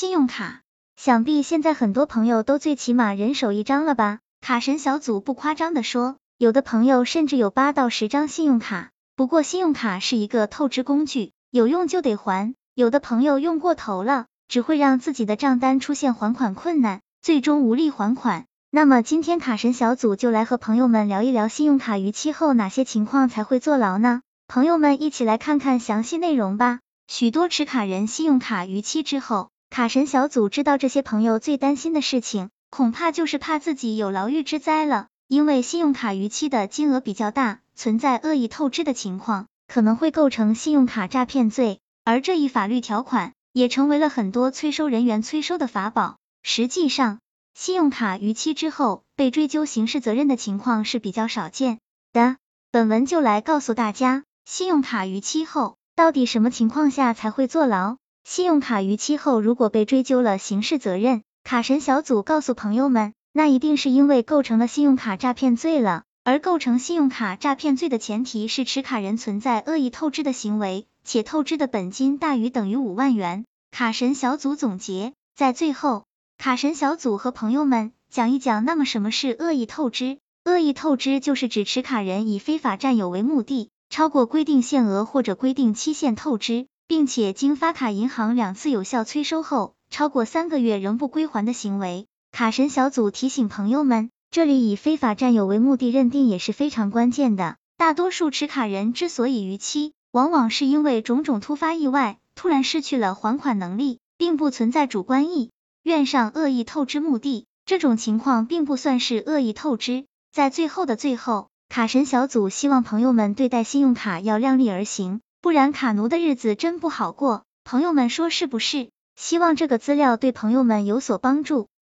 信用卡，想必现在很多朋友都最起码人手一张了吧？卡神小组不夸张的说，有的朋友甚至有八到十张信用卡。不过信用卡是一个透支工具，有用就得还。有的朋友用过头了，只会让自己的账单出现还款困难，最终无力还款。那么今天卡神小组就来和朋友们聊一聊信用卡逾期后哪些情况才会坐牢呢？朋友们一起来看看详细内容吧。许多持卡人信用卡逾期之后，卡神小组知道这些朋友最担心的事情，恐怕就是怕自己有牢狱之灾了。因为信用卡逾期的金额比较大，存在恶意透支的情况，可能会构成信用卡诈骗罪。而这一法律条款也成为了很多催收人员催收的法宝。实际上，信用卡逾期之后被追究刑事责任的情况是比较少见的。本文就来告诉大家，信用卡逾期后到底什么情况下才会坐牢？信用卡逾期后如果被追究了刑事责任，卡神小组告诉朋友们，那一定是因为构成了信用卡诈骗罪了。而构成信用卡诈骗罪的前提是持卡人存在恶意透支的行为，且透支的本金大于等于五万元。卡神小组总结，在最后。卡神小组和朋友们讲一讲，那么什么是恶意透支？恶意透支就是指持卡人以非法占有为目的，超过规定限额或者规定期限透支，并且经发卡银行两次有效催收后，超过三个月仍不归还的行为。卡神小组提醒朋友们，这里以非法占有为目的认定也是非常关键的。大多数持卡人之所以逾期，往往是因为种种突发意外，突然失去了还款能力，并不存在主观意。愿上恶意透支目的，这种情况并不算是恶意透支。在最后的最后，卡神小组希望朋友们对待信用卡要量力而行，不然卡奴的日子真不好过。朋友们说是不是？希望这个资料对朋友们有所帮助。